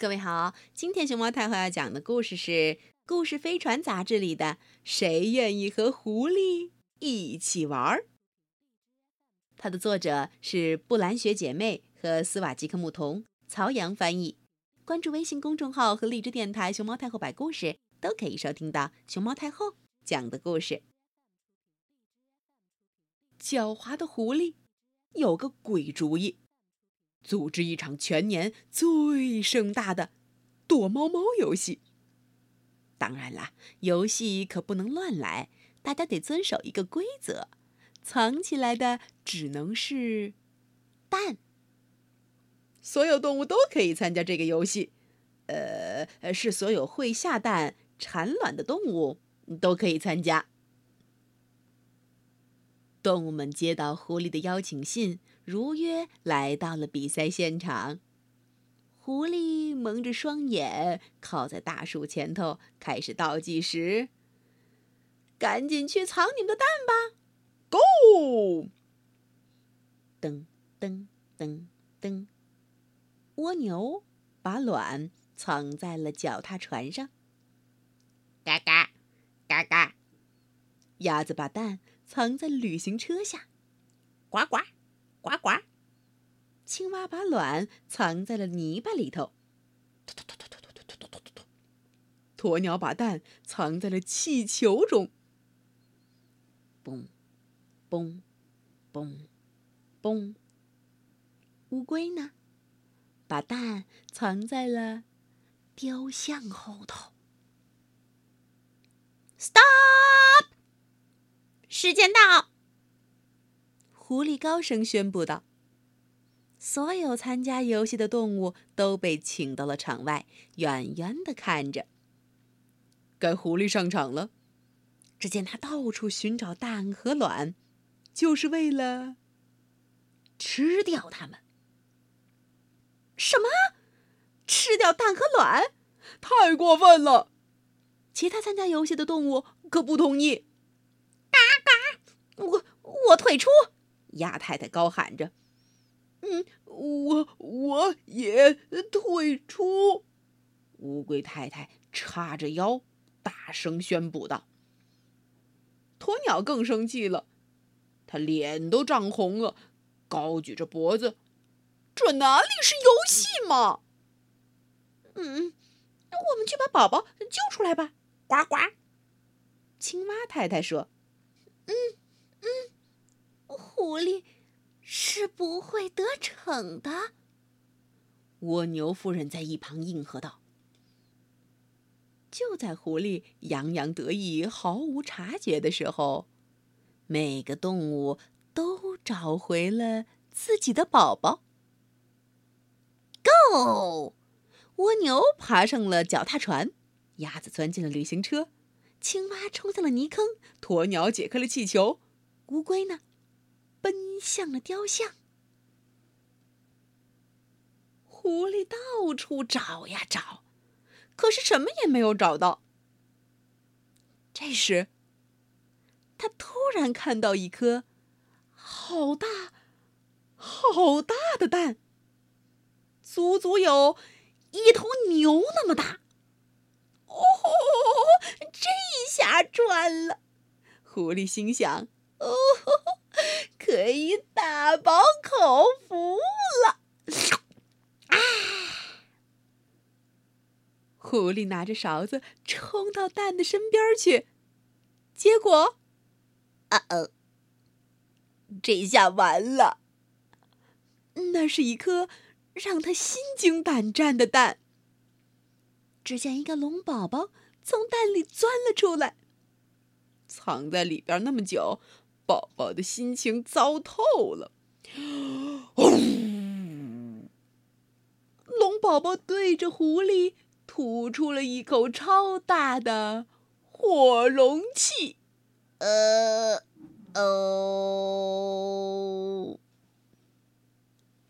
各位好，今天熊猫太后要讲的故事是《故事飞船》杂志里的《谁愿意和狐狸一起玩》。它的作者是布兰雪姐妹和斯瓦吉克牧童，曹阳翻译。关注微信公众号和荔枝电台“熊猫太后”摆故事，都可以收听到熊猫太后讲的故事。狡猾的狐狸有个鬼主意。组织一场全年最盛大的躲猫猫游戏。当然啦，游戏可不能乱来，大家得遵守一个规则：藏起来的只能是蛋。所有动物都可以参加这个游戏，呃，是所有会下蛋、产卵的动物都可以参加。动物们接到狐狸的邀请信，如约来到了比赛现场。狐狸蒙着双眼，靠在大树前头，开始倒计时。赶紧去藏你们的蛋吧，Go！噔噔噔噔，蜗牛把卵藏在了脚踏船上。嘎嘎，鸭子把蛋。藏在旅行车下，呱呱，呱呱。青蛙把卵藏在了泥巴里头，鸵鸟把蛋藏在了气球中，嘣，嘣，嘣，嘣。乌龟呢，把蛋藏在了雕像后头。Stop。时间到！狐狸高声宣布道。所有参加游戏的动物都被请到了场外，远远的看着。该狐狸上场了。只见他到处寻找蛋和卵，就是为了吃掉它们。什么？吃掉蛋和卵？太过分了！其他参加游戏的动物可不同意。我退出！鸭太太高喊着：“嗯，我我也退出。”乌龟太太叉着腰，大声宣布道：“鸵鸟更生气了，他脸都涨红了，高举着脖子：‘这哪里是游戏嘛！’嗯，我们去把宝宝救出来吧！”呱呱。青蛙太太说：“。”，狐狸是不会得逞的。蜗牛夫人在一旁应和道。就在狐狸洋洋得意、毫无察觉的时候，每个动物都找回了自己的宝宝。Go！蜗牛爬上了脚踏船，鸭子钻进了旅行车，青蛙冲向了泥坑，鸵鸟解开了气球。乌龟呢，奔向了雕像。狐狸到处找呀找，可是什么也没有找到。这时，他突然看到一颗好大、好大的蛋，足足有一头牛那么大。哦，这下赚了！狐狸心想。哦，可以大饱口福了！啊！狐狸拿着勺子冲到蛋的身边去，结果，啊哦，这下完了！那是一颗让他心惊胆战的蛋。只见一个龙宝宝从蛋里钻了出来，藏在里边那么久。宝宝的心情糟透了。龙宝宝对着狐狸吐出了一口超大的火龙气。呃，哦。